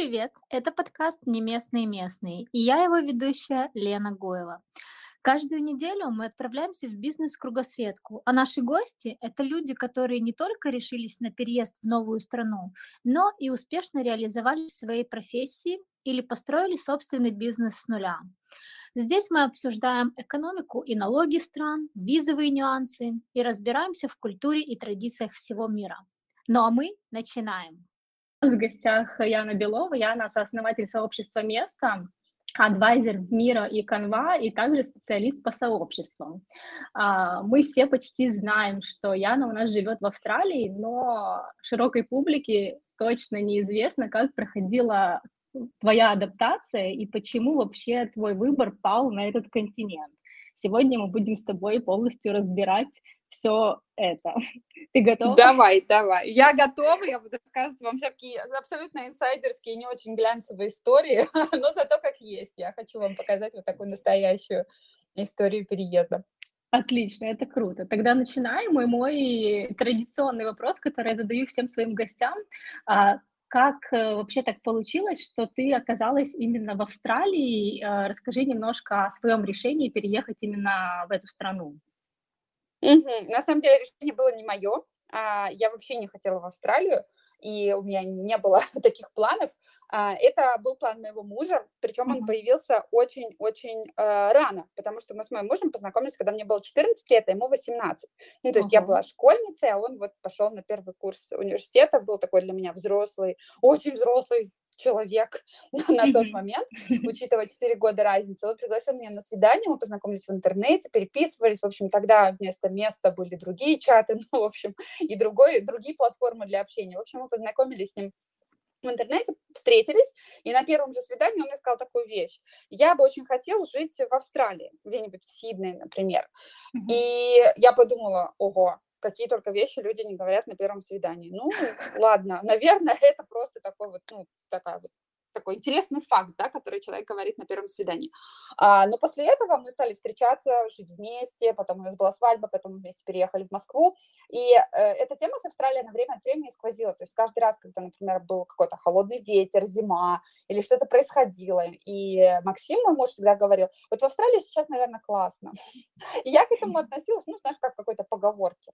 Привет! Это подкаст «Не местные местные» и я его ведущая Лена Гоева. Каждую неделю мы отправляемся в бизнес-кругосветку, а наши гости – это люди, которые не только решились на переезд в новую страну, но и успешно реализовали свои профессии или построили собственный бизнес с нуля. Здесь мы обсуждаем экономику и налоги стран, визовые нюансы и разбираемся в культуре и традициях всего мира. Ну а мы начинаем. В гостях Яна Белова, Яна – сооснователь сообщества «Место», адвайзер в Мира и Канва, и также специалист по сообществам. А, мы все почти знаем, что Яна у нас живет в Австралии, но широкой публике точно неизвестно, как проходила твоя адаптация и почему вообще твой выбор пал на этот континент. Сегодня мы будем с тобой полностью разбирать все это. Ты готова? Давай, давай. Я готова, я буду рассказывать вам всякие абсолютно инсайдерские, не очень глянцевые истории, но зато как есть. Я хочу вам показать вот такую настоящую историю переезда. Отлично, это круто. Тогда начинаем. И мой традиционный вопрос, который я задаю всем своим гостям. А, как э, вообще так получилось, что ты оказалась именно в Австралии? Э, расскажи немножко о своем решении переехать именно в эту страну. Угу. На самом деле решение было не мое. А, я вообще не хотела в Австралию и у меня не было таких планов. А, это был план моего мужа, причем он появился очень-очень э, рано, потому что мы с моим мужем познакомились, когда мне было 14 лет, а ему 18. Ну, то есть я была школьницей, а он вот пошел на первый курс университета, был такой для меня взрослый, очень взрослый человек на тот момент, учитывая 4 года разницы. Он пригласил меня на свидание, мы познакомились в интернете, переписывались. В общем, тогда вместо места были другие чаты, ну, в общем, и другой, другие платформы для общения. В общем, мы познакомились с ним в интернете, встретились, и на первом же свидании он мне сказал такую вещь. Я бы очень хотел жить в Австралии, где-нибудь в Сиднее, например. Mm-hmm. И я подумала, ого, какие только вещи люди не говорят на первом свидании. Ну, ладно, наверное, это просто такой вот, ну, такая вот такой интересный факт, да, который человек говорит на первом свидании. А, но после этого мы стали встречаться, жить вместе, потом у нас была свадьба, потом мы вместе переехали в Москву, и э, эта тема с Австралией на время от времени сквозила, то есть каждый раз, когда, например, был какой-то холодный ветер, зима, или что-то происходило, и Максим, мой муж, всегда говорил, вот в Австралии сейчас, наверное, классно. И я к этому относилась, ну, знаешь, как к какой-то поговорке.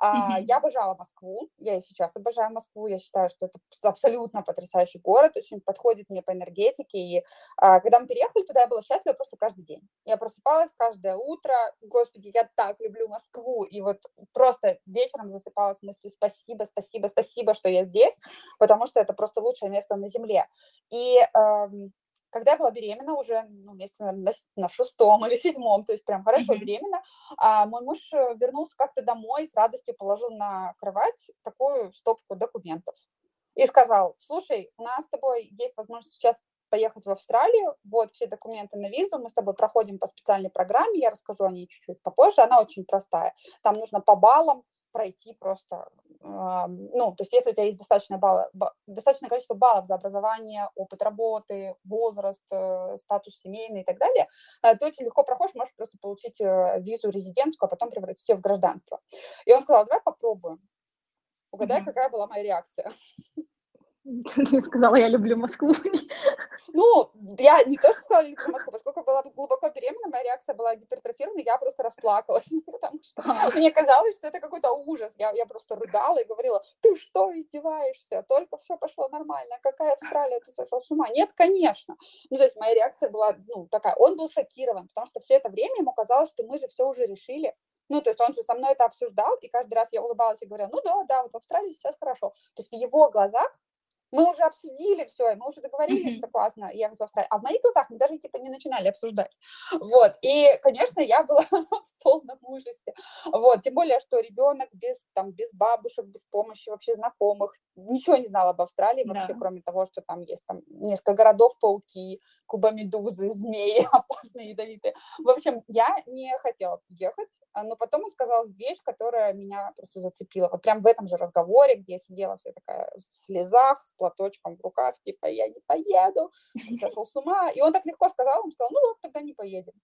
А, я обожала Москву, я и сейчас обожаю Москву, я считаю, что это абсолютно потрясающий город, очень подходит подходит мне по энергетике. И а, когда мы переехали туда, я была счастлива просто каждый день. Я просыпалась каждое утро, господи, я так люблю Москву. И вот просто вечером засыпалась мыслью спасибо, спасибо, спасибо, что я здесь, потому что это просто лучшее место на земле. И эм, когда я была беременна уже, ну, месяца, наверное, на, на шестом или седьмом, то есть прям хорошо mm-hmm. беременна, а, мой муж э, вернулся как-то домой, с радостью положил на кровать такую стопку документов и сказал, слушай, у нас с тобой есть возможность сейчас поехать в Австралию, вот все документы на визу, мы с тобой проходим по специальной программе, я расскажу о ней чуть-чуть попозже, она очень простая, там нужно по баллам пройти просто, э, ну, то есть если у тебя есть достаточное, баллы, достаточное количество баллов за образование, опыт работы, возраст, э, статус семейный и так далее, э, ты очень легко проходишь, можешь просто получить э, визу резидентскую, а потом превратить ее в гражданство. И он сказал, давай попробуем. Угадай, mm-hmm. какая была моя реакция. Ты сказала, я люблю Москву. Ну, я не то, что сказала, я люблю Москву, поскольку была глубоко беременна, моя реакция была гипертрофирована, я просто расплакалась, потому что мне казалось, что это какой-то ужас. Я, я просто рыдала и говорила, ты что, издеваешься? Только все пошло нормально. Какая Австралия, ты сошел с ума? Нет, конечно. Ну, то есть моя реакция была, ну, такая. Он был шокирован, потому что все это время ему казалось, что мы же все уже решили. Ну, то есть он же со мной это обсуждал, и каждый раз я улыбалась и говорила, ну да, да, вот в Австралии сейчас хорошо. То есть в его глазах мы уже обсудили все, мы уже договорились, mm-hmm. что классно ехать в Австралию. А в моих глазах мы даже типа не начинали обсуждать. Вот. И, конечно, я была в полном ужасе. Вот. Тем более, что ребенок без, там, без бабушек, без помощи вообще знакомых, ничего не знал об Австралии да. вообще, кроме того, что там есть там несколько городов, пауки, кубомедузы, змеи, опасные, ядовитые. В общем, я не хотела ехать, но потом он сказал вещь, которая меня просто зацепила. Вот прям в этом же разговоре, где я сидела вся такая в слезах, платочком в руках, типа, я не поеду, сошел с ума. И он так легко сказал, он сказал, ну вот, тогда не поедем.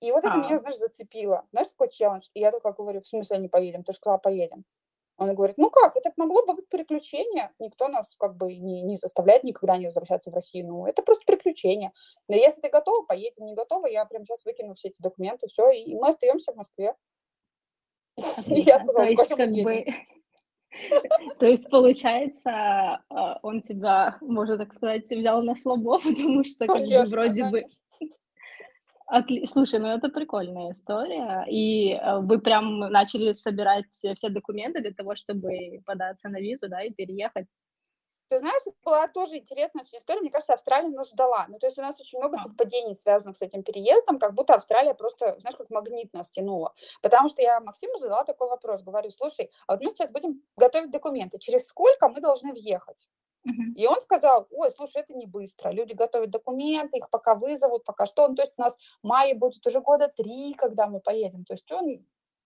И вот это а. меня, знаешь, зацепило. Знаешь, такой челлендж. И я только говорю, в смысле не поедем? Ты же сказала, поедем. Он говорит, ну как, это могло бы быть приключение, никто нас как бы не, не заставляет никогда не возвращаться в Россию, ну это просто приключение. Но если ты готова, поедем, не готова, я прям сейчас выкину все эти документы, все, и мы остаемся в Москве. Я сказала, есть, как бы, то есть, получается, а, он тебя, можно так сказать, взял на слабо, потому что как бы вроде бы... Отли... Слушай, ну это прикольная история. И э, вы прям начали собирать все документы для того, чтобы податься на визу, да, и переехать. Ты знаешь, это была тоже интересная очень история. Мне кажется, Австралия нас ждала. Ну, то есть у нас очень много совпадений, связанных с этим переездом, как будто Австралия просто, знаешь, как магнит нас тянула. Потому что я Максиму задала такой вопрос. Говорю, слушай, а вот мы сейчас будем готовить документы. Через сколько мы должны въехать? Uh-huh. И он сказал, ой, слушай, это не быстро. Люди готовят документы, их пока вызовут, пока что. Ну, то есть у нас в мае будет уже года три, когда мы поедем. То есть он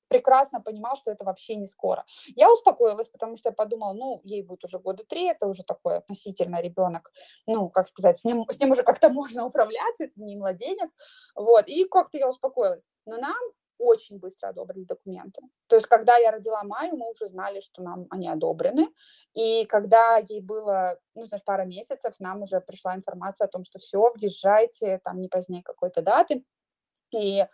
прекрасно понимал, что это вообще не скоро. Я успокоилась, потому что я подумала, ну, ей будет уже года три, это уже такой относительно ребенок, ну, как сказать, с ним, с ним уже как-то можно управляться, это не младенец, вот, и как-то я успокоилась. Но нам очень быстро одобрили документы. То есть, когда я родила Майю, мы уже знали, что нам они одобрены. И когда ей было, ну, знаешь, пара месяцев, нам уже пришла информация о том, что все, въезжайте, там, не позднее какой-то даты. И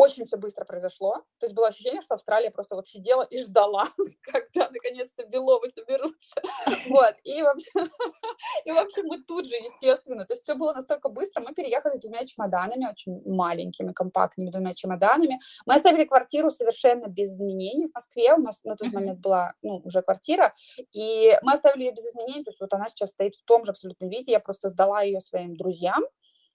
очень все быстро произошло. То есть было ощущение, что Австралия просто вот сидела и ждала, когда наконец-то Беловы соберутся. Вот. И вообще, и вообще мы тут же, естественно, то есть все было настолько быстро. Мы переехали с двумя чемоданами, очень маленькими, компактными двумя чемоданами. Мы оставили квартиру совершенно без изменений в Москве. У нас на тот момент была ну, уже квартира. И мы оставили ее без изменений. То есть вот она сейчас стоит в том же абсолютном виде. Я просто сдала ее своим друзьям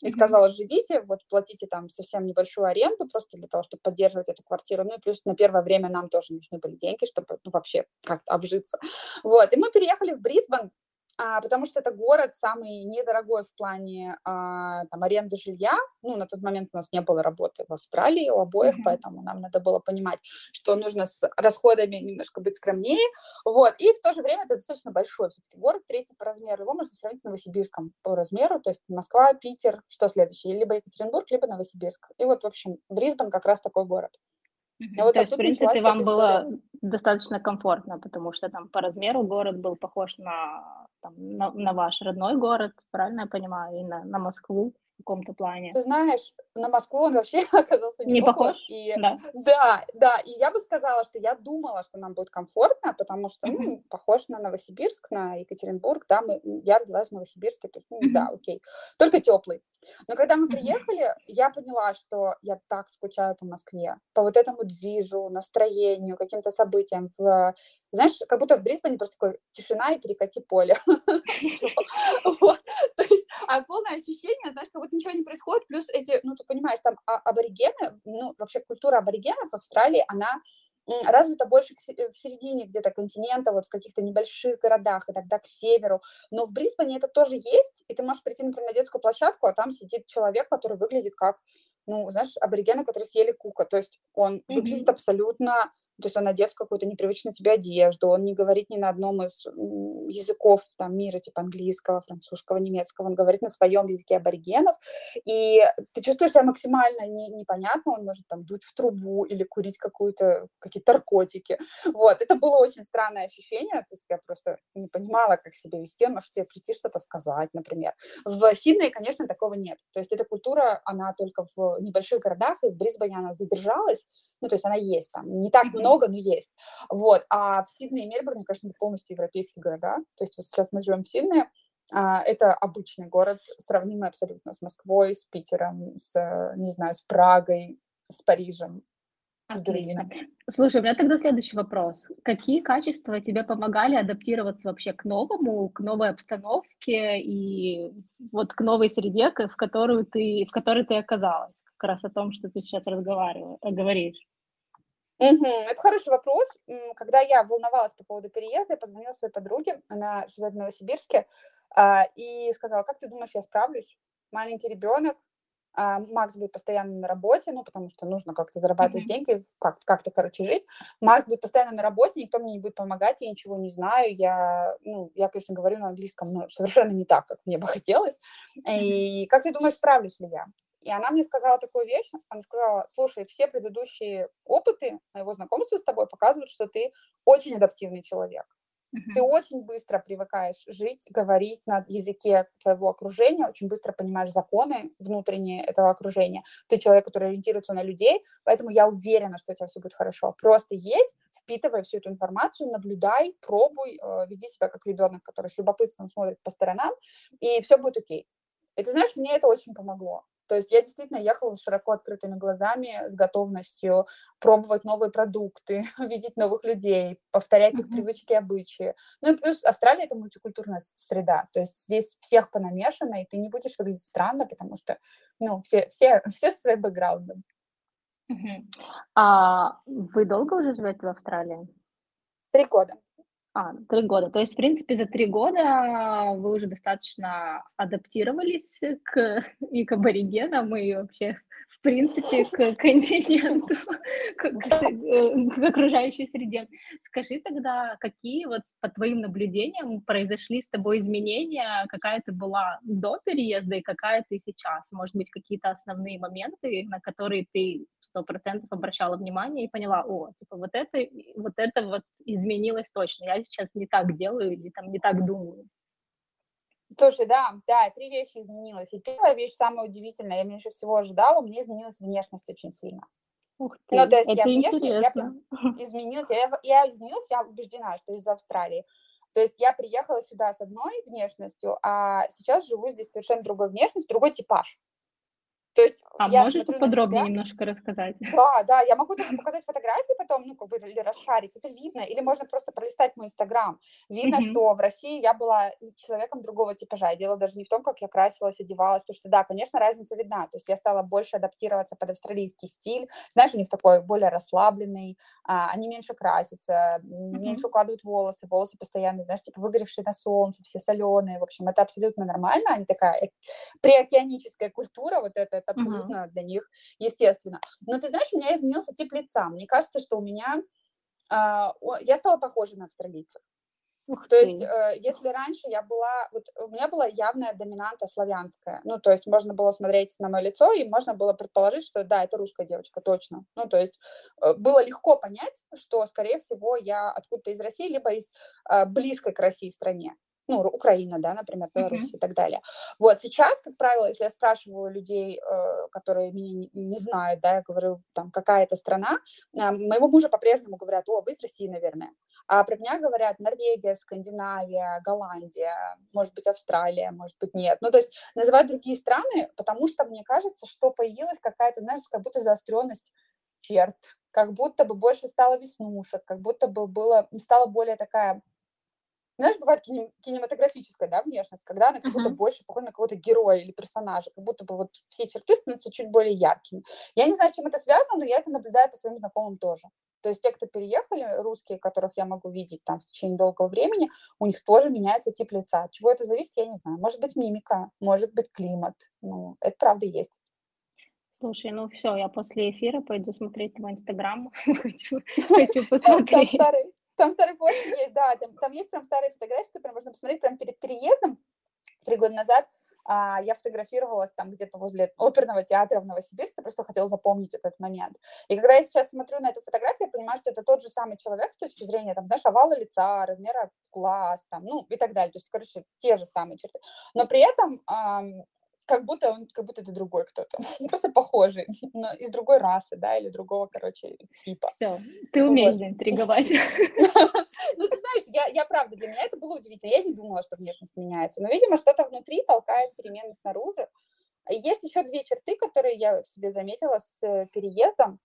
и сказала, живите, вот платите там совсем небольшую аренду просто для того, чтобы поддерживать эту квартиру. Ну и плюс на первое время нам тоже нужны были деньги, чтобы ну, вообще как-то обжиться. Вот, и мы переехали в Брисбен, а, потому что это город самый недорогой в плане а, там, аренды жилья. Ну, на тот момент у нас не было работы в Австралии у обоих, mm-hmm. поэтому нам надо было понимать, что нужно с расходами немножко быть скромнее. Вот. И в то же время это достаточно большой все-таки город, третий по размеру. Его можно сравнить с Новосибирском по размеру, то есть Москва, Питер, что следующее? Либо Екатеринбург, либо Новосибирск. И вот, в общем, Брисбен как раз такой город. Mm-hmm. Вот То есть, в принципе, вам было достаточно комфортно, потому что там по размеру город был похож на, там, на, на ваш родной город, правильно я понимаю, и на, на Москву в каком-то плане. Ты знаешь, на Москву он вообще оказался не, не похож. похож. И, да. да, да, и я бы сказала, что я думала, что нам будет комфортно, потому что, mm-hmm. ну, похож на Новосибирск, на Екатеринбург, да, мы, я родилась в Новосибирске, то есть, ну, mm-hmm. да, окей, только теплый. Но когда мы приехали, я поняла, что я так скучаю по Москве, по вот этому движу, настроению, каким-то событиям. В, знаешь, как будто в Брисбене просто такой тишина и перекати поле. А полное ощущение, знаешь, как будто ничего не происходит, плюс эти, ну, ты понимаешь, там а, аборигены, ну, вообще культура аборигенов в Австралии, она развита больше э, в середине где-то континента, вот в каких-то небольших городах, иногда к северу. Но в Брисбене это тоже есть, и ты можешь прийти, например, на детскую площадку, а там сидит человек, который выглядит как, ну, знаешь, аборигены, которые съели кука. То есть он mm-hmm. выглядит абсолютно то есть он одет в какую-то непривычную тебе одежду, он не говорит ни на одном из языков там, мира, типа английского, французского, немецкого, он говорит на своем языке аборигенов, и ты чувствуешь себя максимально не, непонятно, он может там дуть в трубу или курить какую-то, какие-то наркотики. Вот, это было очень странное ощущение, то есть я просто не понимала, как себя вести, может тебе прийти что-то сказать, например. В Сиднее, конечно, такого нет, то есть эта культура, она только в небольших городах, и в Брисбене она задержалась, ну, то есть она есть там, не так много, но есть. Вот, а в Сиднее и Мельбурне, конечно, это полностью европейские города, то есть вот сейчас мы живем в Сиднее, а, это обычный город, сравнимый абсолютно с Москвой, с Питером, с, не знаю, с Прагой, с Парижем, Отлично. Слушай, у меня тогда следующий вопрос. Какие качества тебе помогали адаптироваться вообще к новому, к новой обстановке и вот к новой среде, в которую ты, в которой ты оказалась? Как раз о том, что ты сейчас разговариваешь, говоришь. Угу, это хороший вопрос. Когда я волновалась по поводу переезда, я позвонила своей подруге, она живет в Новосибирске, а, и сказала, как ты думаешь, я справлюсь? Маленький ребенок, а, Макс будет постоянно на работе, ну, потому что нужно как-то зарабатывать mm-hmm. деньги, как- как-то, короче, жить. Макс будет постоянно на работе, никто мне не будет помогать, я ничего не знаю. Я, ну, я, конечно, говорю на английском, но совершенно не так, как мне бы хотелось. И как ты думаешь, справлюсь ли я? И она мне сказала такую вещь, она сказала, слушай, все предыдущие опыты моего знакомства с тобой показывают, что ты очень адаптивный человек. Ты очень быстро привыкаешь жить, говорить на языке твоего окружения, очень быстро понимаешь законы внутренние этого окружения. Ты человек, который ориентируется на людей, поэтому я уверена, что у тебя все будет хорошо. Просто едь, впитывай всю эту информацию, наблюдай, пробуй, э, веди себя как ребенок, который с любопытством смотрит по сторонам, и все будет окей. И ты знаешь, мне это очень помогло. То есть я действительно ехала с широко открытыми глазами, с готовностью пробовать новые продукты, видеть новых людей, повторять их привычки и обычаи. Ну и плюс Австралия — это мультикультурная среда, то есть здесь всех понамешано, и ты не будешь выглядеть странно, потому что, ну, все, все, все со своим бэкграундом. А вы долго уже живете в Австралии? Три года. А, три года. То есть, в принципе, за три года вы уже достаточно адаптировались к и к аборигенам, и вообще, в принципе, к континенту, к, к, к окружающей среде. Скажи тогда, какие вот по твоим наблюдениям произошли с тобой изменения, какая ты была до переезда и какая ты сейчас? Может быть, какие-то основные моменты, на которые ты сто процентов обращала внимание и поняла, о, типа вот это, вот это вот изменилось точно, я сейчас не так делаю или там не так думаю. Слушай, да, да, три вещи изменилось. И первая вещь самая удивительная, я меньше всего ожидала, у меня изменилась внешность очень сильно. Ух ты, ну, то есть это я внешне, интересно. я изменилась, я, я изменилась, я убеждена, что из Австралии. То есть я приехала сюда с одной внешностью, а сейчас живу здесь совершенно другой внешностью, другой типаж. То есть а я можешь подробнее себя. немножко рассказать? Да, да, я могу даже показать фотографии потом, ну, как бы, или расшарить, это видно, или можно просто пролистать мой Инстаграм. Видно, mm-hmm. что в России я была человеком другого типажа, и дело даже не в том, как я красилась, одевалась, потому что, да, конечно, разница видна, то есть я стала больше адаптироваться под австралийский стиль, знаешь, у них такой более расслабленный, а, они меньше красятся, mm-hmm. меньше укладывают волосы, волосы постоянно, знаешь, типа выгоревшие на солнце, все соленые, в общем, это абсолютно нормально, они такая приокеаническая культура, вот это, это абсолютно uh-huh. для них естественно. Но ты знаешь, у меня изменился тип лица. Мне кажется, что у меня э, я стала похожа на австралийцев. Ух то есть, э, если раньше я была, вот у меня была явная доминанта славянская, ну, то есть можно было смотреть на мое лицо, и можно было предположить, что да, это русская девочка, точно. Ну, то есть э, было легко понять, что, скорее всего, я откуда-то из России, либо из э, близкой к России стране ну, Украина, да, например, Беларусь uh-huh. и так далее. Вот сейчас, как правило, если я спрашиваю людей, э, которые меня не, знают, да, я говорю, там, какая это страна, э, моего мужа по-прежнему говорят, о, вы из России, наверное. А про меня говорят Норвегия, Скандинавия, Голландия, может быть, Австралия, может быть, нет. Ну, то есть называют другие страны, потому что мне кажется, что появилась какая-то, знаешь, как будто заостренность черт, как будто бы больше стало веснушек, как будто бы было, стала более такая знаешь, бывает кинем, кинематографическая, да, внешность, когда она как uh-huh. будто больше похожа на какого-то героя или персонажа, как будто бы вот все черты становятся чуть более яркими. Я не знаю, с чем это связано, но я это наблюдаю по своим знакомым тоже. То есть те, кто переехали, русские, которых я могу видеть там в течение долгого времени, у них тоже меняется тип лица. От чего это зависит, я не знаю. Может быть, мимика, может быть, климат. Ну, это правда есть. Слушай, ну все, я после эфира пойду смотреть твой инстаграм. хочу, хочу посмотреть. Там старый пост есть, да, там, там есть прям старые фотографии, которые можно посмотреть прямо перед переездом. Три года назад а, я фотографировалась там где-то возле оперного театра в Новосибирске, просто хотела запомнить этот момент. И когда я сейчас смотрю на эту фотографию, я понимаю, что это тот же самый человек с точки зрения, там, знаешь, овала лица, размера глаз, там, ну, и так далее. То есть, короче, те же самые черты. Но при этом как будто он, как будто это другой кто-то, просто похожий, но из другой расы, да, или другого, короче, типа. Все, ты умеешь вот. заинтриговать. Ну, ты знаешь, я, я правда, для меня это было удивительно. Я не думала, что внешность меняется, но, видимо, что-то внутри толкает перемены снаружи. Есть еще две черты, которые я в себе заметила с э, переездом.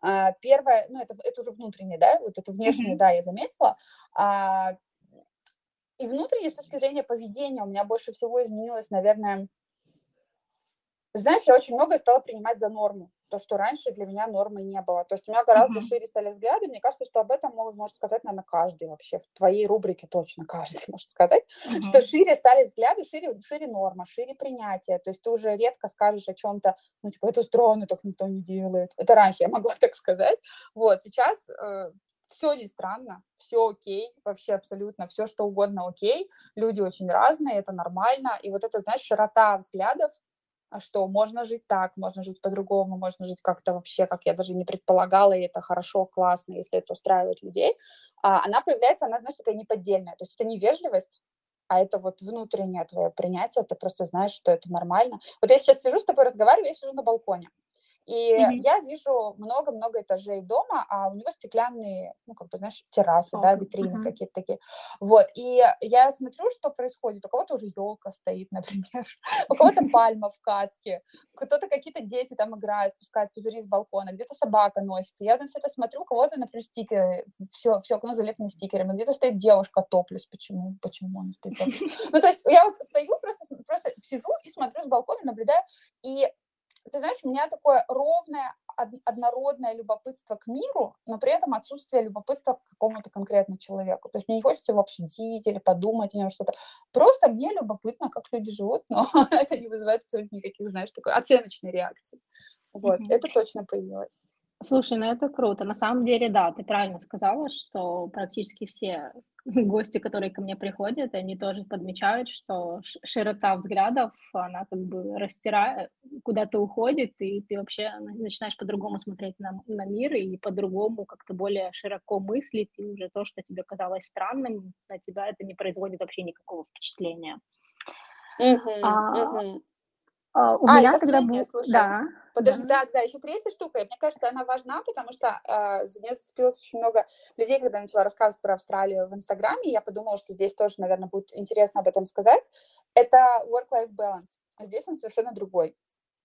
А, первое, ну, это, это уже внутреннее, да, вот это внешнее, да, я заметила. А, и внутреннее, с точки зрения поведения, у меня больше всего изменилось, наверное, знаешь, я очень многое стала принимать за норму. То, что раньше для меня нормы не было. То есть у меня гораздо uh-huh. шире стали взгляды. Мне кажется, что об этом может, сказать, наверное, каждый вообще. В твоей рубрике точно каждый может сказать, uh-huh. что шире стали взгляды, шире, шире норма, шире принятие. То есть ты уже редко скажешь о чем-то, ну, типа, это странно, так никто не делает. Это раньше я могла так сказать. Вот, сейчас э, все не странно, все окей, вообще абсолютно, все что угодно окей, люди очень разные, это нормально, и вот это, знаешь, широта взглядов, а что можно жить так, можно жить по-другому, можно жить как-то вообще, как я даже не предполагала, и это хорошо, классно, если это устраивает людей, а, она появляется, она, знаешь, такая неподдельная, то есть это не вежливость, а это вот внутреннее твое принятие, ты просто знаешь, что это нормально. Вот я сейчас сижу с тобой, разговариваю, я сижу на балконе, и mm-hmm. я вижу много-много этажей дома, а у него стеклянные, ну, как бы, знаешь, террасы, oh. да, витрины mm-hmm. какие-то такие. Вот, и я смотрю, что происходит. У кого-то уже елка стоит, например, у кого-то пальма в катке, кто-то какие-то дети там играют, пускают пузыри с балкона, где-то собака носится. Я там все это смотрю, у кого-то, например, стикеры, все, все окно залеплено стикерами, где-то стоит девушка топлес, почему, почему она стоит топлес? Ну, то есть я вот стою, просто, просто сижу и смотрю с балкона, наблюдаю, и ты знаешь, у меня такое ровное, однородное любопытство к миру, но при этом отсутствие любопытства к какому-то конкретному человеку. То есть мне не хочется его обсудить или подумать о нем что-то. Просто мне любопытно, как люди живут, но это не вызывает абсолютно никаких, знаешь, такой оценочной реакции. Вот, mm-hmm. это точно появилось. Слушай, ну это круто. На самом деле, да, ты правильно сказала, что практически все гости, которые ко мне приходят, они тоже подмечают, что широта взглядов, она как бы растирает, куда-то уходит, и ты вообще начинаешь по-другому смотреть на, на мир и по-другому как-то более широко мыслить, и уже то, что тебе казалось странным, на тебя это не производит вообще никакого впечатления. Uh-huh, а, uh-huh. А, у а, меня когда был... Слушай. Да. Подожди, да. да, да, еще третья штука, мне кажется, она важна, потому что э, за нее зацепилось очень много людей, когда я начала рассказывать про Австралию в Инстаграме, я подумала, что здесь тоже, наверное, будет интересно об этом сказать. Это work-life balance. Здесь он совершенно другой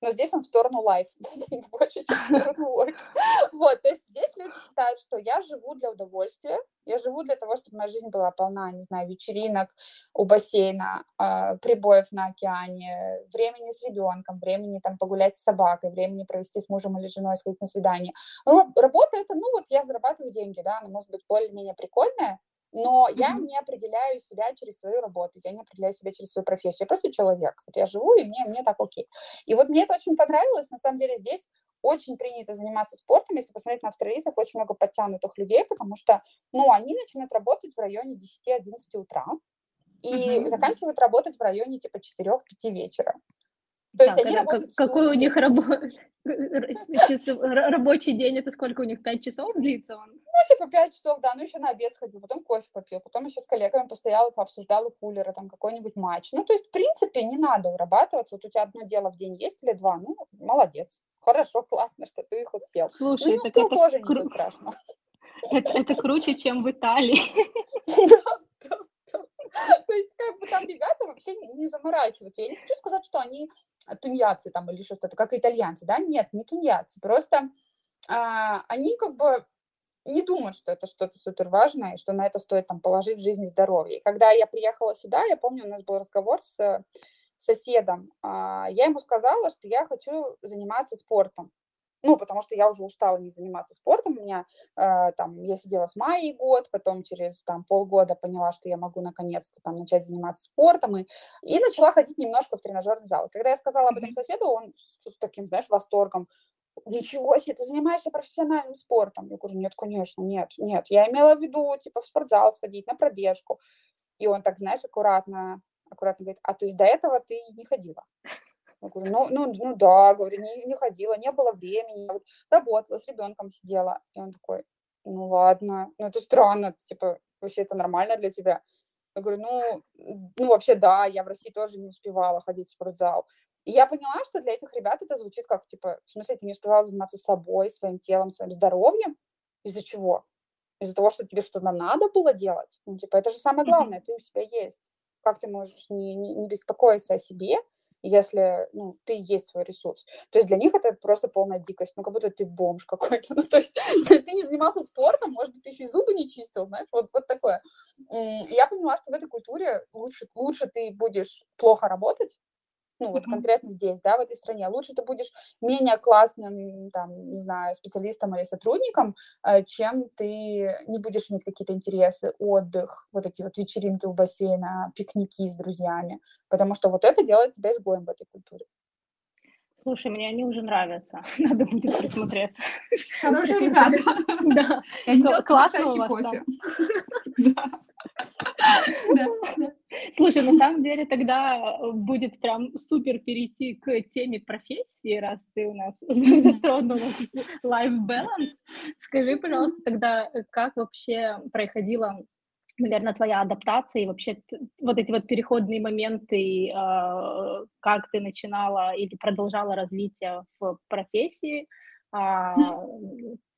но здесь он в сторону life, больше, чем в сторону work. Вот, то есть люди считают, что я живу для удовольствия, я живу для того, чтобы моя жизнь была полна, не знаю, вечеринок у бассейна, э, прибоев на океане, времени с ребенком, времени там погулять с собакой, времени провести с мужем или женой, сходить на свидание. Работа это, ну вот я зарабатываю деньги, да, она может быть более-менее прикольная, но mm-hmm. я не определяю себя через свою работу, я не определяю себя через свою профессию, я просто человек. Вот я живу, и мне, мне так окей. И вот мне это очень понравилось, на самом деле здесь очень принято заниматься спортом, если посмотреть на австралийцев, очень много подтянутых людей, потому что, ну, они начинают работать в районе 10-11 утра и mm-hmm. заканчивают работать в районе типа 4-5 вечера. То есть они работают... Какой у них рабо... рабочий день? Это сколько у них? Пять часов длится он? Ну, типа пять часов, да. Ну, еще на обед сходил, потом кофе попил, потом еще с коллегами постоял, пообсуждал у кулера там какой-нибудь матч. Ну, то есть, в принципе, не надо урабатываться. Вот у тебя одно дело в день есть или два, ну, молодец. Хорошо, классно, что ты их успел. Слушай, ну, не успел, это тоже кру... ничего страшного. Это, это круче, чем в Италии. То есть, как бы там ребята вообще не заморачиваются. Я не хочу сказать, что они тунеядцы там или что-то, как итальянцы, да, нет, не тунеядцы, просто а, они как бы не думают, что это что-то супер важное, что на это стоит там положить в жизнь и здоровье. Когда я приехала сюда, я помню, у нас был разговор с соседом, а, я ему сказала, что я хочу заниматься спортом ну, потому что я уже устала не заниматься спортом, у меня э, там, я сидела с Майей год, потом через там полгода поняла, что я могу наконец-то там начать заниматься спортом, и, и начала ходить немножко в тренажерный зал. Когда я сказала об этом соседу, он с таким, знаешь, восторгом, ничего себе, ты занимаешься профессиональным спортом. Я говорю, нет, конечно, нет, нет, я имела в виду, типа, в спортзал сходить, на пробежку. И он так, знаешь, аккуратно, аккуратно говорит, а то есть до этого ты не ходила? Я говорю, ну, ну, ну да, говорю, не, не ходила, не было времени, я вот работала, с ребенком сидела. И он такой, ну ладно, ну это странно, типа, вообще это нормально для тебя? Я говорю, ну, ну вообще да, я в России тоже не успевала ходить в спортзал. И я поняла, что для этих ребят это звучит как, типа, в смысле, ты не успевала заниматься собой, своим телом, своим здоровьем? Из-за чего? Из-за того, что тебе что-то надо было делать? Ну, типа, это же самое главное, ты у себя есть. Как ты можешь не, не, не беспокоиться о себе, если ну, ты есть свой ресурс. То есть для них это просто полная дикость, ну как будто ты бомж какой-то. Ну, то есть ты не занимался спортом, может быть, ты еще и зубы не чистил, знаешь, вот, вот такое. Я поняла, что в этой культуре лучше, лучше ты будешь плохо работать, ну вот mm-hmm. конкретно здесь, да, в этой стране. Лучше ты будешь менее классным, там, не знаю, специалистом или сотрудником, э, чем ты не будешь иметь какие-то интересы, отдых, вот эти вот вечеринки у бассейна, пикники с друзьями, потому что вот это делает тебя изгоем в этой культуре. Слушай, мне они уже нравятся. Надо будет присмотреться. Хорошие ребята. Да. Классно у вас Слушай, на самом деле тогда будет прям супер перейти к теме профессии, раз ты у нас затронула life balance. Скажи, пожалуйста, тогда как вообще проходила наверное, твоя адаптация и вообще вот эти вот переходные моменты, э, как ты начинала или продолжала развитие в профессии, э,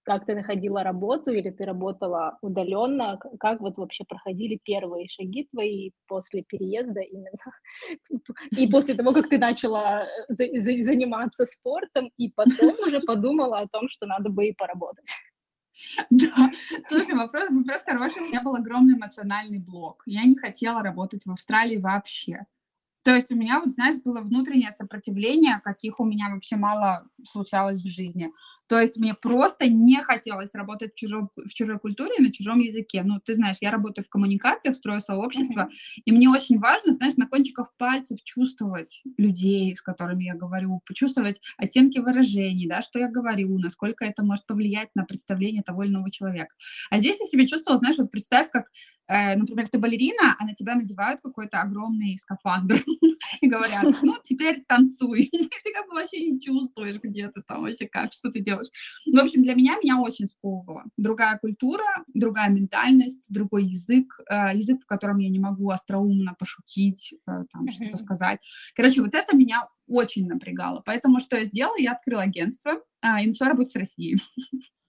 как ты находила работу или ты работала удаленно, как вот вообще проходили первые шаги твои после переезда именно, и после того, как ты начала э, заниматься спортом, и потом уже подумала о том, что надо бы и поработать. Да, слушай, вопрос, вопрос хороший. У меня был огромный эмоциональный блок. Я не хотела работать в Австралии вообще. То есть у меня, вот, знаешь, было внутреннее сопротивление, каких у меня вообще мало случалось в жизни. То есть мне просто не хотелось работать в, чужой, в чужой культуре, на чужом языке. Ну, ты знаешь, я работаю в коммуникациях, строю сообщество, mm-hmm. и мне очень важно, знаешь, на кончиках пальцев чувствовать людей, с которыми я говорю, почувствовать оттенки выражений, да, что я говорю, насколько это может повлиять на представление того или иного человека. А здесь я себя чувствовала, знаешь, вот представь, как Э, например, ты балерина, а на тебя надевают какой-то огромный скафандр и говорят, ну, теперь танцуй. ты как бы вообще не чувствуешь, где ты там вообще как, что ты делаешь. В общем, для меня меня очень сковывало. Другая культура, другая ментальность, другой язык, э, язык, в котором я не могу остроумно пошутить, э, там, что-то сказать. Короче, вот это меня очень напрягало. Поэтому что я сделала? Я открыла агентство и начала работать с Россией.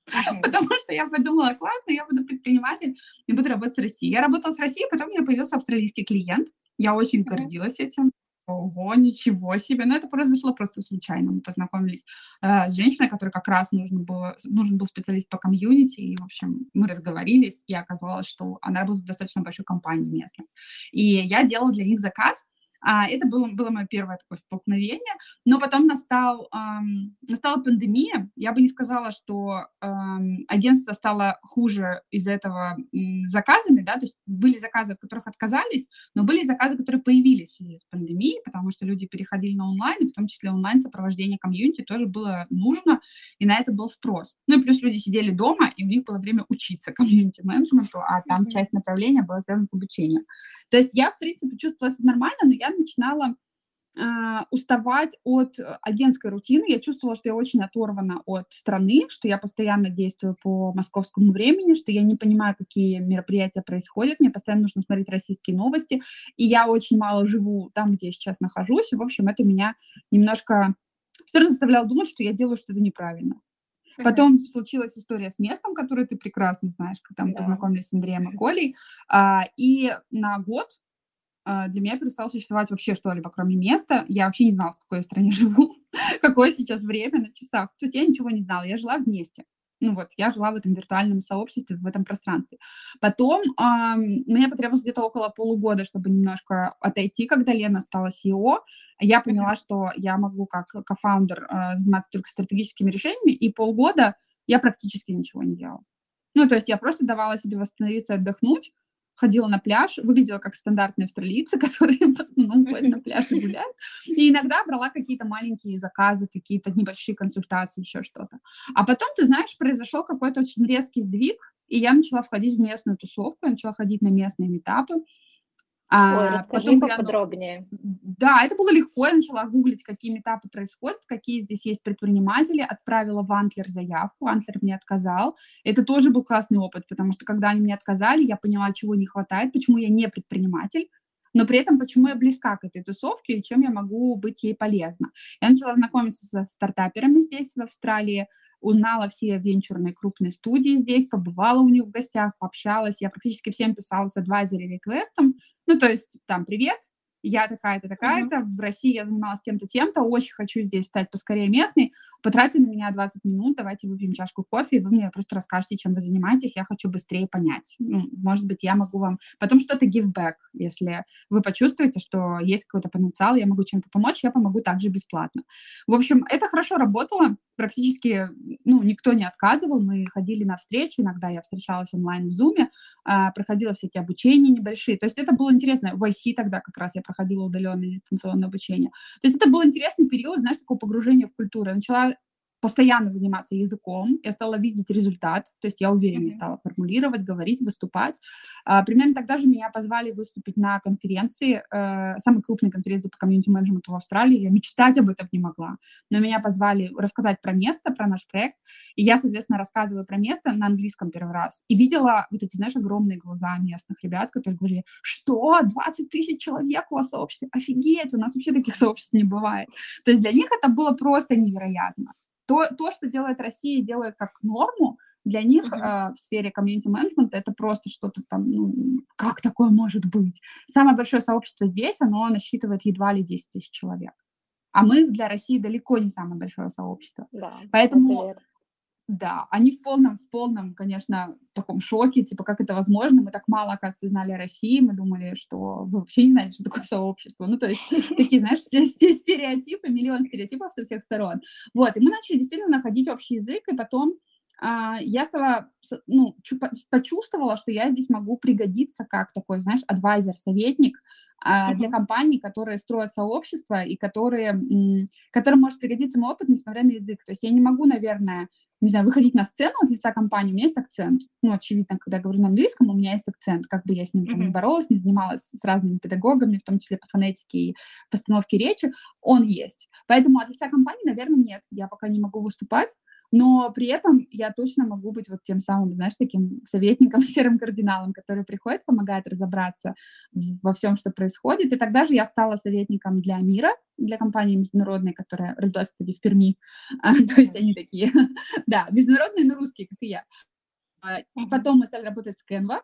Потому что я подумала, классно, я буду предприниматель и буду работать с Россией. Я работала с Россией, потом у меня появился австралийский клиент. Я очень гордилась этим. Ого, ничего себе. Но это произошло просто случайно. Мы познакомились э, с женщиной, которой как раз нужен был, нужен был специалист по комьюнити. И, в общем, мы разговорились, и оказалось, что она работает в достаточно большой компании местной. И я делала для них заказ, а, это было, было мое первое такое столкновение, но потом настал, эм, настала пандемия. Я бы не сказала, что эм, агентство стало хуже из-за этого эм, заказами, да, то есть были заказы, от которых отказались, но были заказы, которые появились в связи с пандемией, потому что люди переходили на онлайн, и в том числе онлайн-сопровождение комьюнити тоже было нужно, и на это был спрос. Ну и плюс люди сидели дома, и у них было время учиться комьюнити-менеджменту, а там часть направления была связана с обучением. То есть я, в принципе, чувствовала себя нормально, но я начинала Uh, уставать от э, агентской рутины. Я чувствовала, что я очень оторвана от страны, что я постоянно действую по московскому времени, что я не понимаю, какие мероприятия происходят. Мне постоянно нужно смотреть российские новости. И я очень мало живу там, где я сейчас нахожусь. И, в общем, это меня немножко все равно заставляло думать, что я делаю что-то неправильно. Потом случилась история с местом, который ты прекрасно знаешь, когда мы да. познакомились с Андреем и Колей. А, и на год а, для меня перестало существовать вообще что-либо, кроме места. Я вообще не знала, в какой стране живу, какое сейчас время на часах. То есть я ничего не знала, я жила вместе. Ну вот, я жила в этом виртуальном сообществе, в этом пространстве. Потом э, мне потребовалось где-то около полугода, чтобы немножко отойти, когда Лена стала CEO. Я поняла, что я могу как кофаундер э, заниматься только стратегическими решениями, и полгода я практически ничего не делала. Ну, то есть я просто давала себе восстановиться, отдохнуть, ходила на пляж, выглядела как стандартные австралийцы, которые в основном ходят на пляж и гуляют. И иногда брала какие-то маленькие заказы, какие-то небольшие консультации, еще что-то. А потом, ты знаешь, произошел какой-то очень резкий сдвиг, и я начала входить в местную тусовку, я начала ходить на местные метапы. А, Ой, расскажи потом поподробнее. Да, это было легко. Я начала гуглить, какие этапы происходят, какие здесь есть предприниматели. Отправила в Антлер заявку. Антлер мне отказал. Это тоже был классный опыт, потому что когда они мне отказали, я поняла, чего не хватает, почему я не предприниматель, но при этом почему я близка к этой тусовке и чем я могу быть ей полезна. Я начала знакомиться со стартаперами здесь, в Австралии, узнала все венчурные крупные студии здесь, побывала у них в гостях, пообщалась. Я практически всем писала с адвайзери реквестом. Ну, то есть там «Привет, я такая-то, такая-то, mm-hmm. в России я занималась тем-то, тем-то, очень хочу здесь стать поскорее местной, потратьте на меня 20 минут, давайте выпьем чашку кофе, и вы мне просто расскажете, чем вы занимаетесь, я хочу быстрее понять. Ну, может быть, я могу вам... Потом что-то give back, если вы почувствуете, что есть какой-то потенциал, я могу чем-то помочь, я помогу также бесплатно. В общем, это хорошо работало, практически, ну, никто не отказывал, мы ходили на встречи, иногда я встречалась онлайн в Zoom, а, проходила всякие обучения небольшие, то есть это было интересно. В IC тогда как раз я проходила удаленное дистанционное обучение. То есть это был интересный период, знаешь, такого погружения в культуру. Я начала постоянно заниматься языком, я стала видеть результат, то есть я увереннее mm-hmm. стала формулировать, говорить, выступать. А, примерно тогда же меня позвали выступить на конференции, э, самой крупной конференции по комьюнити-менеджменту в Австралии. Я мечтать об этом не могла, но меня позвали рассказать про место, про наш проект, и я, соответственно, рассказывала про место на английском первый раз, и видела вот эти, знаешь, огромные глаза местных ребят, которые говорили, что, 20 тысяч человек у вас в сообществе, офигеть, у нас вообще таких сообществ не бывает. То есть для них это было просто невероятно. То, то, что делает Россия, делает как норму, для них uh-huh. э, в сфере комьюнити-менеджмента это просто что-то там, ну, как такое может быть? Самое большое сообщество здесь, оно насчитывает едва ли 10 тысяч человек. А мы для России далеко не самое большое сообщество. Да, Поэтому да, они в полном, в полном, конечно, таком шоке, типа, как это возможно, мы так мало, оказывается, знали о России, мы думали, что вы вообще не знаете, что такое сообщество, ну, то есть такие, знаешь, стереотипы, миллион стереотипов со всех сторон. Вот, и мы начали действительно находить общий язык, и потом а, я стала, ну, почувствовала, что я здесь могу пригодиться как такой, знаешь, адвайзер, советник uh-huh. для компаний, которые строят сообщество и которые, которым может пригодиться мой опыт, несмотря на язык. То есть я не могу, наверное, не знаю, выходить на сцену от лица компании, у меня есть акцент. Ну, очевидно, когда я говорю на английском, у меня есть акцент, как бы я с ним там не боролась, не занималась с разными педагогами, в том числе по фонетике и постановке речи, он есть. Поэтому от лица компании, наверное, нет, я пока не могу выступать, но при этом я точно могу быть вот тем самым, знаешь, таким советником, серым кардиналом, который приходит, помогает разобраться во всем, что происходит. И тогда же я стала советником для мира, для компании международной, которая родилась, кстати, в Перми. А, то есть они такие, да, международные, но русские, как и я. А, потом мы стали работать с Canva,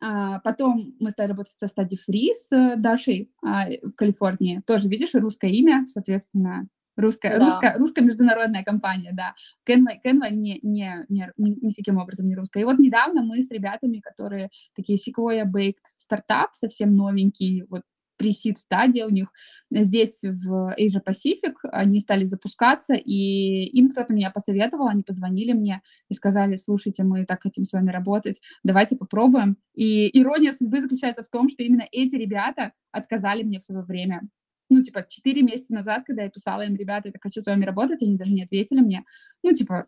а, потом мы стали работать со Study Free с Дашей а, в Калифорнии. Тоже, видишь, русское имя, соответственно, Русская, да. русская, русская международная компания, да. Canva, Canva не, не, не, никаким образом не русская. И вот недавно мы с ребятами, которые такие Sequoia Baked стартап, совсем новенький, вот пресид стадия у них здесь в Asia Pacific, они стали запускаться, и им кто-то меня посоветовал, они позвонили мне и сказали, слушайте, мы так хотим с вами работать, давайте попробуем. И ирония судьбы заключается в том, что именно эти ребята отказали мне в свое время ну, типа, 4 месяца назад, когда я писала им, ребята, я так хочу с вами работать, они даже не ответили мне, ну, типа,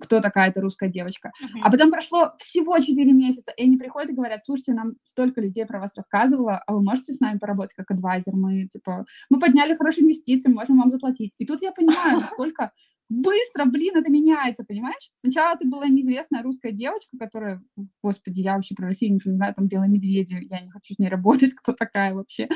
кто такая эта русская девочка. Uh-huh. А потом прошло всего 4 месяца, и они приходят и говорят, слушайте, нам столько людей про вас рассказывало, а вы можете с нами поработать как адвайзер? Мы, типа, мы подняли хорошие инвестиции, можем вам заплатить. И тут я понимаю, насколько быстро, блин, это меняется, понимаешь? Сначала ты была неизвестная русская девочка, которая, господи, я вообще про Россию ничего не знаю, там Белая Медведи, я не хочу с ней работать, кто такая вообще.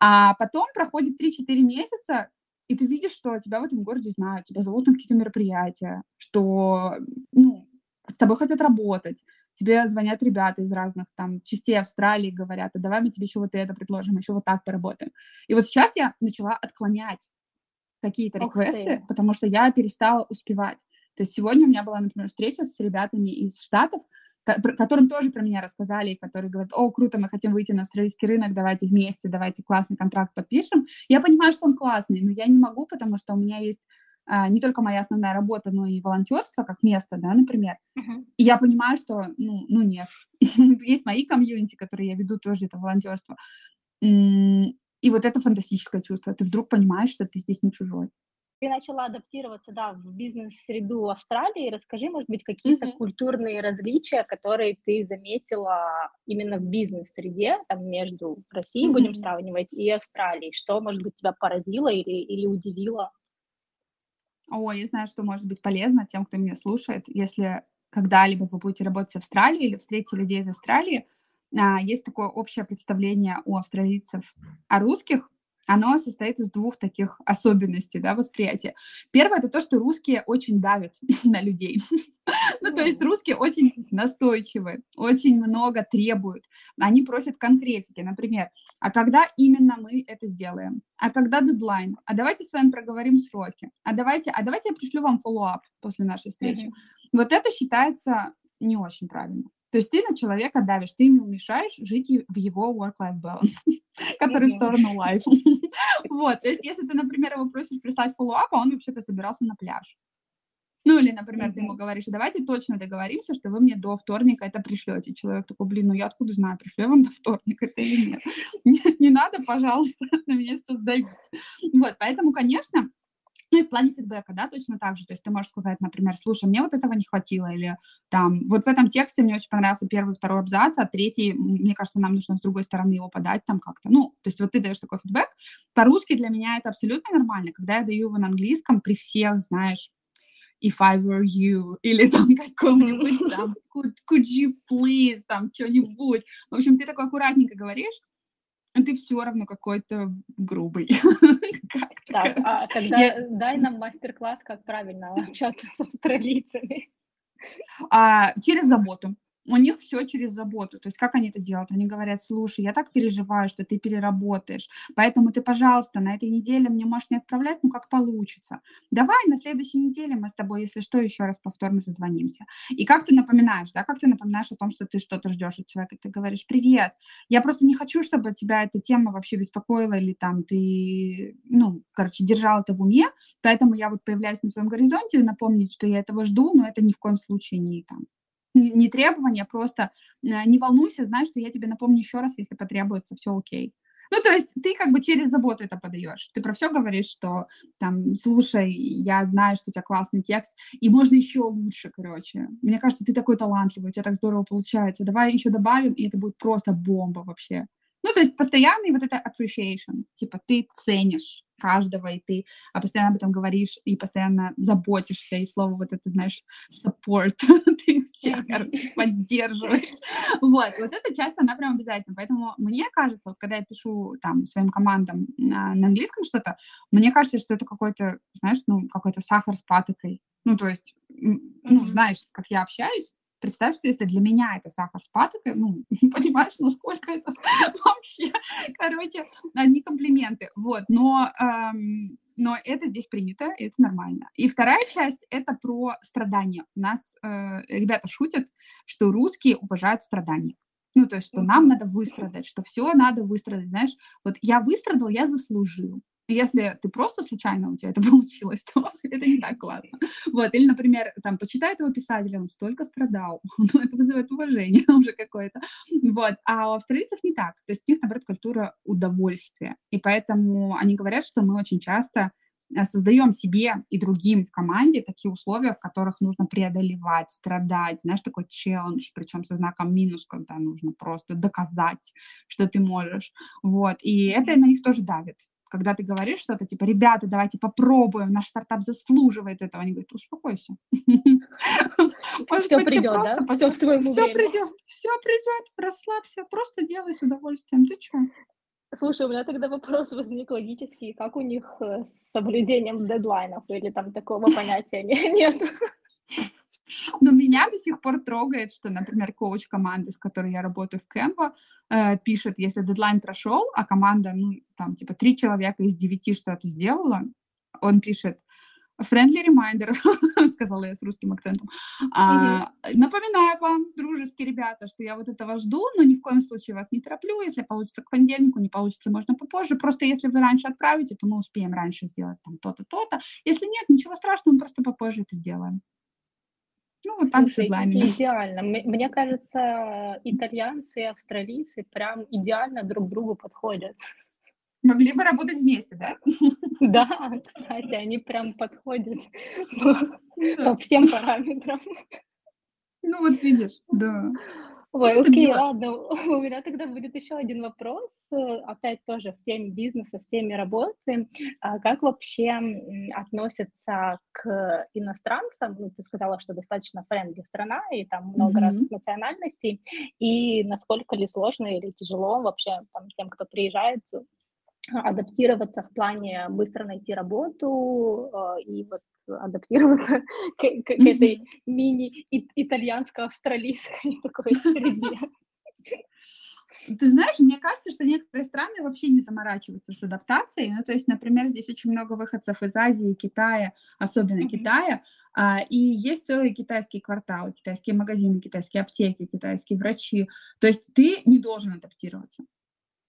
А потом проходит 3-4 месяца, и ты видишь, что тебя в этом городе знают, тебя зовут на какие-то мероприятия, что, ну, с тобой хотят работать, тебе звонят ребята из разных там частей Австралии, говорят, а давай мы тебе еще вот это предложим, еще вот так поработаем. И вот сейчас я начала отклонять какие-то реквесты, потому что я перестала успевать. То есть сегодня у меня была, например, встреча с ребятами из Штатов, которым тоже про меня рассказали, которые говорят, о, круто, мы хотим выйти на австралийский рынок, давайте вместе, давайте классный контракт подпишем. Я понимаю, что он классный, но я не могу, потому что у меня есть а, не только моя основная работа, но и волонтерство как место, да, например. Uh-huh. И я понимаю, что, ну, ну нет. есть мои комьюнити, которые я веду тоже это волонтерство. И вот это фантастическое чувство. Ты вдруг понимаешь, что ты здесь не чужой. Ты начала адаптироваться, да, в бизнес-среду Австралии. Расскажи, может быть, какие-то mm-hmm. культурные различия, которые ты заметила именно в бизнес-среде, там, между Россией, mm-hmm. будем сравнивать, и Австралией. Что, может быть, тебя поразило или, или удивило? О, я знаю, что может быть полезно тем, кто меня слушает. Если когда-либо вы будете работать в Австралии или встретите людей из Австралии, есть такое общее представление у австралийцев о русских, оно состоит из двух таких особенностей да, восприятия. Первое — это то, что русские очень давят на людей. ну, то есть русские очень настойчивые, очень много требуют. Они просят конкретики, например, а когда именно мы это сделаем? А когда дедлайн? А давайте с вами проговорим сроки. А давайте, а давайте я пришлю вам follow-up после нашей встречи. Вот это считается не очень правильно. То есть ты на человека давишь, ты ему мешаешь жить в его work-life balance, который в сторону life. вот, то есть если ты, например, его просишь прислать follow-up, а он вообще-то собирался на пляж. Ну или, например, ты ему говоришь, давайте точно договоримся, что вы мне до вторника это пришлете. Человек такой, блин, ну я откуда знаю, пришлю я вам до вторника это или нет. не, не надо, пожалуйста, на меня сейчас давить. Вот, поэтому, конечно, Ну и в плане фидбэка, да, точно так же. То есть ты можешь сказать, например, слушай, мне вот этого не хватило, или там, вот в этом тексте мне очень понравился первый, второй абзац, а третий, мне кажется, нам нужно с другой стороны его подать там как-то. Ну, то есть вот ты даешь такой фидбэк. По-русски для меня это абсолютно нормально. Когда я даю его на английском, при всех, знаешь, if I were you, или там каком-нибудь там, could, could you please, там, что-нибудь. В общем, ты такой аккуратненько говоришь, ты все равно какой-то грубый. Так, а тогда дай нам мастер-класс, как правильно общаться с австралийцами. А, через заботу у них все через заботу. То есть как они это делают? Они говорят, слушай, я так переживаю, что ты переработаешь, поэтому ты, пожалуйста, на этой неделе мне можешь не отправлять, ну как получится. Давай на следующей неделе мы с тобой, если что, еще раз повторно созвонимся. И как ты напоминаешь, да, как ты напоминаешь о том, что ты что-то ждешь от человека, ты говоришь, привет, я просто не хочу, чтобы тебя эта тема вообще беспокоила или там ты, ну, короче, держал это в уме, поэтому я вот появляюсь на твоем горизонте, напомнить, что я этого жду, но это ни в коем случае не там не требование, просто э, не волнуйся, знай, что я тебе напомню еще раз, если потребуется, все окей. Ну, то есть ты как бы через заботу это подаешь. Ты про все говоришь, что там, слушай, я знаю, что у тебя классный текст, и можно еще лучше, короче. Мне кажется, ты такой талантливый, у тебя так здорово получается. Давай еще добавим, и это будет просто бомба вообще. Ну, то есть постоянный вот это appreciation, типа ты ценишь каждого, и ты а постоянно об этом говоришь, и постоянно заботишься, и слово вот это, знаешь, support, ты всех, короче, поддерживаешь. Вот, вот эта часть, она прям обязательно. Поэтому мне кажется, вот когда я пишу там своим командам на, на английском что-то, мне кажется, что это какой-то, знаешь, ну, какой-то сахар с патокой. Ну, то есть, ну, знаешь, как я общаюсь, представь, что если для меня это сахар с патокой, ну, понимаешь, насколько это вообще, короче, одни комплименты, вот, но, эм, но это здесь принято, это нормально. И вторая часть — это про страдания. У нас э, ребята шутят, что русские уважают страдания. Ну, то есть, что нам надо выстрадать, что все надо выстрадать, знаешь. Вот я выстрадал, я заслужил. Если ты просто случайно у тебя это получилось, то это не так классно. Вот, или, например, там, почитай этого писателя, он столько страдал, ну, это вызывает уважение уже какое-то. Вот, а у австралийцев не так. То есть у них, наоборот, культура удовольствия. И поэтому они говорят, что мы очень часто э, создаем себе и другим в команде такие условия, в которых нужно преодолевать, страдать, знаешь, такой челлендж, причем со знаком минус, когда нужно просто доказать, что ты можешь. Вот, и это на них тоже давит когда ты говоришь что-то, типа, ребята, давайте попробуем, наш стартап заслуживает этого, они говорят, успокойся. Все придет, да? Все в своем Все придет, все придет, расслабься, просто делай с удовольствием, ты что? Слушай, у меня тогда вопрос возник логический, как у них э, с соблюдением дедлайнов или там такого понятия нет? Но меня до сих пор трогает, что, например, коуч команды, с которой я работаю в Canva, э, пишет, если дедлайн прошел, а команда, ну, там, типа, три человека из девяти что-то сделала, он пишет, friendly reminder, сказала я с русским акцентом. А, напоминаю вам, дружеские ребята, что я вот этого жду, но ни в коем случае вас не тороплю. Если получится к понедельнику, не получится, можно попозже. Просто если вы раньше отправите, то мы успеем раньше сделать там то-то, то-то. Если нет, ничего страшного, мы просто попозже это сделаем. Ну, вот так Слушай, идеально. Мне кажется, итальянцы и австралийцы прям идеально друг другу подходят. Могли бы работать вместе, да? Да, кстати, они прям подходят по всем параметрам. Ну вот видишь, да. Ой, окей, ладно. У меня тогда будет еще один вопрос, опять тоже в теме бизнеса, в теме работы. А как вообще относятся к иностранцам? Ну, ты сказала, что достаточно френдли страна, и там много mm-hmm. разных национальностей. И насколько ли сложно или тяжело вообще там, тем, кто приезжает, адаптироваться в плане быстро найти работу э, и вот адаптироваться к, к, к этой мини-итальянско-австралийской такой среде. Ты знаешь, мне кажется, что некоторые страны вообще не заморачиваются с адаптацией. Ну, то есть, например, здесь очень много выходцев из Азии, Китая, особенно mm-hmm. Китая, а, и есть целые китайские кварталы, китайские магазины, китайские аптеки, китайские врачи. То есть ты не должен адаптироваться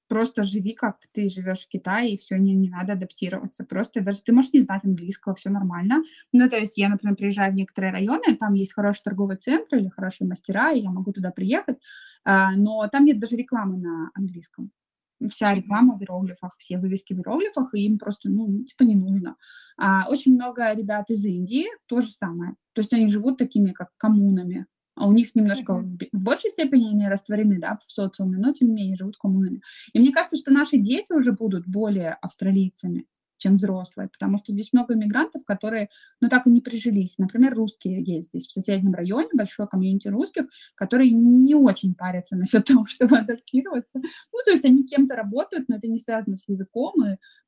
просто живи, как ты живешь в Китае, и все, не, не надо адаптироваться. Просто даже ты можешь не знать английского, все нормально. Ну, то есть я, например, приезжаю в некоторые районы, там есть хороший торговый центр или хорошие мастера, и я могу туда приехать, а, но там нет даже рекламы на английском. вся реклама в иероглифах, все вывески в иероглифах, и им просто, ну, типа не нужно. А очень много ребят из Индии то же самое. То есть они живут такими, как коммунами, а у них немножко mm-hmm. в большей степени они растворены, да, в социуме, но тем не менее живут коммунами. И мне кажется, что наши дети уже будут более австралийцами, чем взрослые, потому что здесь много иммигрантов, которые, ну, так и не прижились. Например, русские есть здесь в соседнем районе, большое комьюнити русских, которые не очень парятся насчет того, чтобы адаптироваться. Ну, то есть они кем-то работают, но это не связано с языком,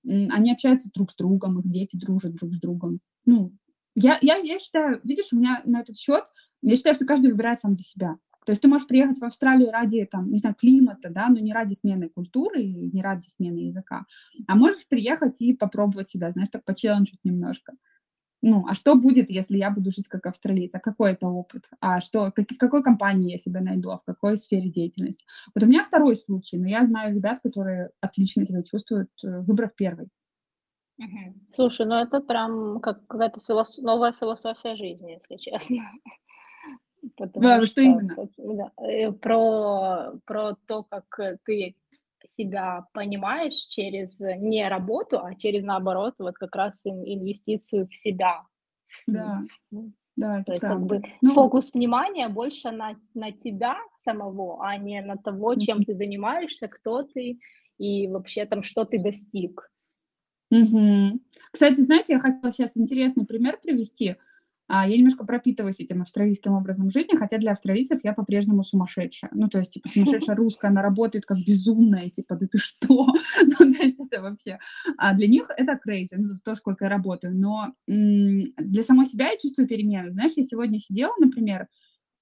и они общаются друг с другом, их дети дружат друг с другом. Ну, я, я, я считаю, видишь, у меня на этот счет, я считаю, что каждый выбирает сам для себя. То есть ты можешь приехать в Австралию ради, там, не знаю, климата, да, но не ради смены культуры, не ради смены языка, а можешь приехать и попробовать себя, знаешь, так почелленджить немножко. Ну, а что будет, если я буду жить как австралиец? А какой это опыт? А что, как, в какой компании я себя найду? А в какой сфере деятельности? Вот у меня второй случай, но я знаю ребят, которые отлично себя чувствуют, э, выбрав первый. Слушай, ну это прям как какая-то филос... новая философия жизни, если честно. Потому да, что, что именно? Да, э, про, про то, как ты себя понимаешь через не работу, а через наоборот, вот как раз инвестицию в себя. Да. Да, это То есть правда. как бы ну, фокус внимания больше на, на тебя самого, а не на того, чем ты занимаешься, кто ты и вообще там, что ты достиг. Угу. Кстати, знаете, я хотела сейчас интересный пример привести. А, я немножко пропитываюсь этим австралийским образом жизни, хотя для австралийцев я по-прежнему сумасшедшая. Ну, то есть, типа, сумасшедшая русская, она работает как безумная, типа, да ты что? ну, то есть, это вообще... А для них это crazy, ну, то, сколько я работаю. Но для самой себя я чувствую перемены. Знаешь, я сегодня сидела, например,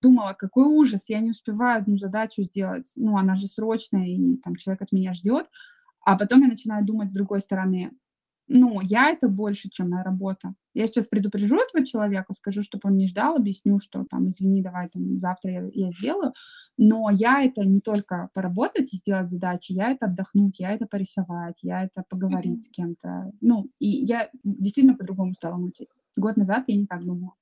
думала, какой ужас, я не успеваю одну задачу сделать, ну, она же срочная, и там человек от меня ждет, а потом я начинаю думать с другой стороны, ну, я это больше, чем моя работа. Я сейчас предупрежу этого человека, скажу, чтобы он не ждал, объясню, что там, извини, давай там завтра я, я сделаю. Но я это не только поработать и сделать задачи, я это отдохнуть, я это порисовать, я это поговорить mm-hmm. с кем-то. Ну, и я действительно по-другому стала мыслить. Год назад я не так думала.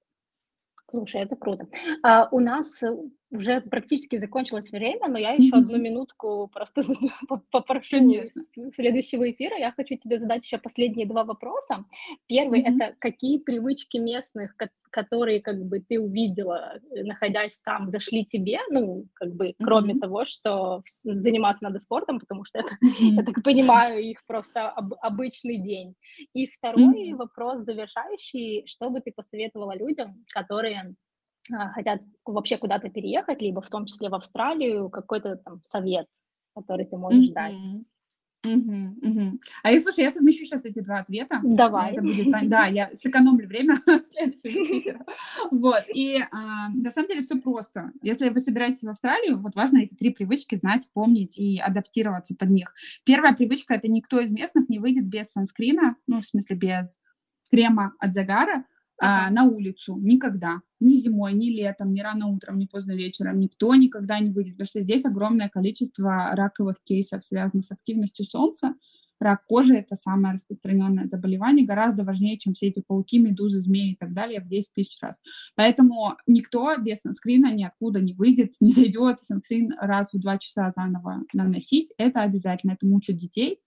Слушай, это круто. А, у нас уже практически закончилось время, но я еще mm-hmm. одну минутку просто попрошу Конечно. следующего эфира. Я хочу тебе задать еще последние два вопроса. Первый mm-hmm. это какие привычки местных, которые как бы ты увидела, э, находясь там, зашли тебе, ну, как бы, кроме mm-hmm. того, что заниматься надо спортом, потому что это, mm-hmm. я так понимаю, их просто об, обычный день. И второй mm-hmm. вопрос завершающий, что бы ты посоветовала людям, которые хотят вообще куда-то переехать, либо в том числе в Австралию, какой-то там совет, который ты можешь mm-hmm. дать. Угу, угу. А я, слушай, я совмещу сейчас эти два ответа. Давай. Это будет, да, я сэкономлю время следующего Вот, и а, на самом деле все просто. Если вы собираетесь в Австралию, вот важно эти три привычки знать, помнить и адаптироваться под них. Первая привычка — это никто из местных не выйдет без санскрина, ну, в смысле, без крема от загара, а, на улицу никогда. Ни зимой, ни летом, ни рано утром, ни поздно вечером. Никто никогда не выйдет, потому что здесь огромное количество раковых кейсов, связанных с активностью солнца. Рак кожи – это самое распространенное заболевание, гораздо важнее, чем все эти пауки, медузы, змеи и так далее в 10 тысяч раз. Поэтому никто без санскрина ниоткуда не выйдет, не зайдет. Санскрин раз в два часа заново наносить. Это обязательно. Это мучает детей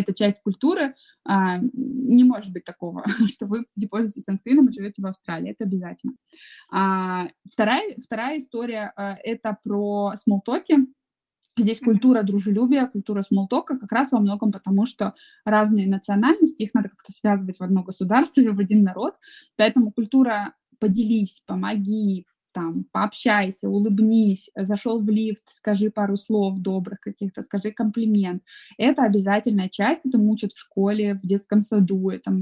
это часть культуры. А, не может быть такого, что вы не пользуетесь санскрином и живете в Австралии. Это обязательно. А, вторая, вторая история а, это про смолтоки. Здесь культура дружелюбия, культура смолтока как раз во многом потому, что разные национальности, их надо как-то связывать в одно государство или в один народ. Поэтому культура поделись, помоги, там, пообщайся, улыбнись, зашел в лифт, скажи пару слов добрых каких-то, скажи комплимент. Это обязательная часть, это мучат в школе, в детском саду, это,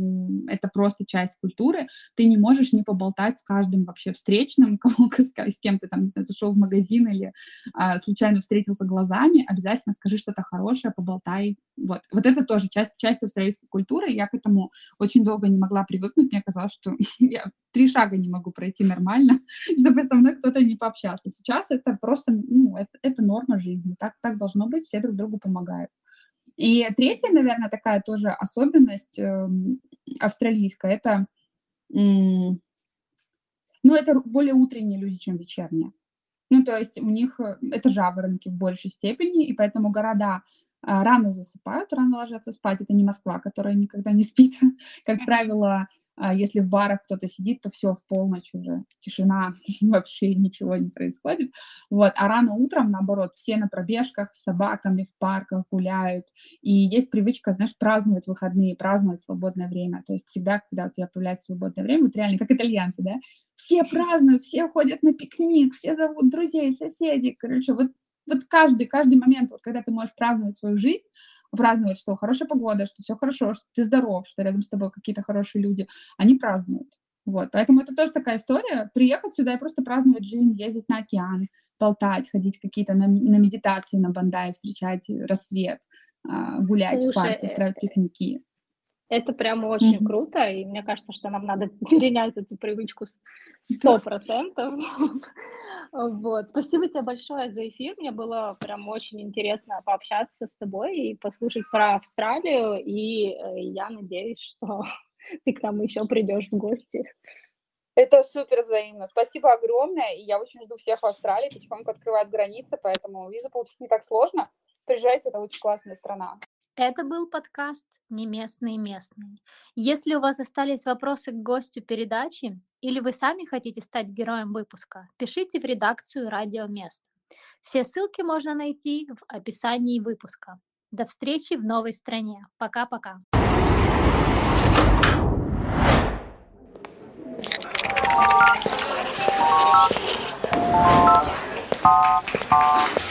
это просто часть культуры. Ты не можешь не поболтать с каждым вообще встречным, кому, с кем ты там, не знаю, зашел в магазин или а, случайно встретился глазами, обязательно скажи что-то хорошее, поболтай. Вот, вот это тоже часть, часть австралийской культуры. Я к этому очень долго не могла привыкнуть. Мне казалось, что я три шага не могу пройти нормально, чтобы со мной кто-то не пообщался. Сейчас это просто, ну, это, это норма жизни. Так, так должно быть, все друг другу помогают. И третья, наверное, такая тоже особенность э, австралийская, это, э, ну, это более утренние люди, чем вечерние. Ну, то есть у них э, это жаворонки в большей степени, и поэтому города а, рано засыпают, рано ложатся спать. Это не Москва, которая никогда не спит. Как правило, а если в барах кто-то сидит, то все, в полночь уже тишина, вообще ничего не происходит. Вот. А рано утром, наоборот, все на пробежках с собаками в парках гуляют. И есть привычка, знаешь, праздновать выходные, праздновать свободное время. То есть всегда, когда у тебя появляется свободное время, вот реально, как итальянцы, да, все празднуют, все ходят на пикник, все зовут друзей, соседей. Короче, вот, вот каждый, каждый момент, вот когда ты можешь праздновать свою жизнь, праздновать, что хорошая погода, что все хорошо, что ты здоров, что рядом с тобой какие-то хорошие люди, они празднуют. Вот, поэтому это тоже такая история. Приехать сюда и просто праздновать жизнь, ездить на океан, болтать, ходить какие-то на, на медитации на Бандай, встречать рассвет, а, гулять Слушай, в парке, устраивать э, пикники. Это прямо очень mm-hmm. круто, и мне кажется, что нам надо перенять эту привычку сто процентов. вот. Спасибо тебе большое за эфир. Мне было прям очень интересно пообщаться с тобой и послушать про Австралию. И э, я надеюсь, что ты к нам еще придешь в гости. Это супер взаимно. Спасибо огромное. И я очень жду всех в Австралии. Потихоньку открывают границы, поэтому визу получить не так сложно. Приезжайте, это очень классная страна. Это был подкаст «Не местные местные». Если у вас остались вопросы к гостю передачи или вы сами хотите стать героем выпуска, пишите в редакцию «Радио Место». Все ссылки можно найти в описании выпуска. До встречи в новой стране. Пока-пока. Thank -пока. you.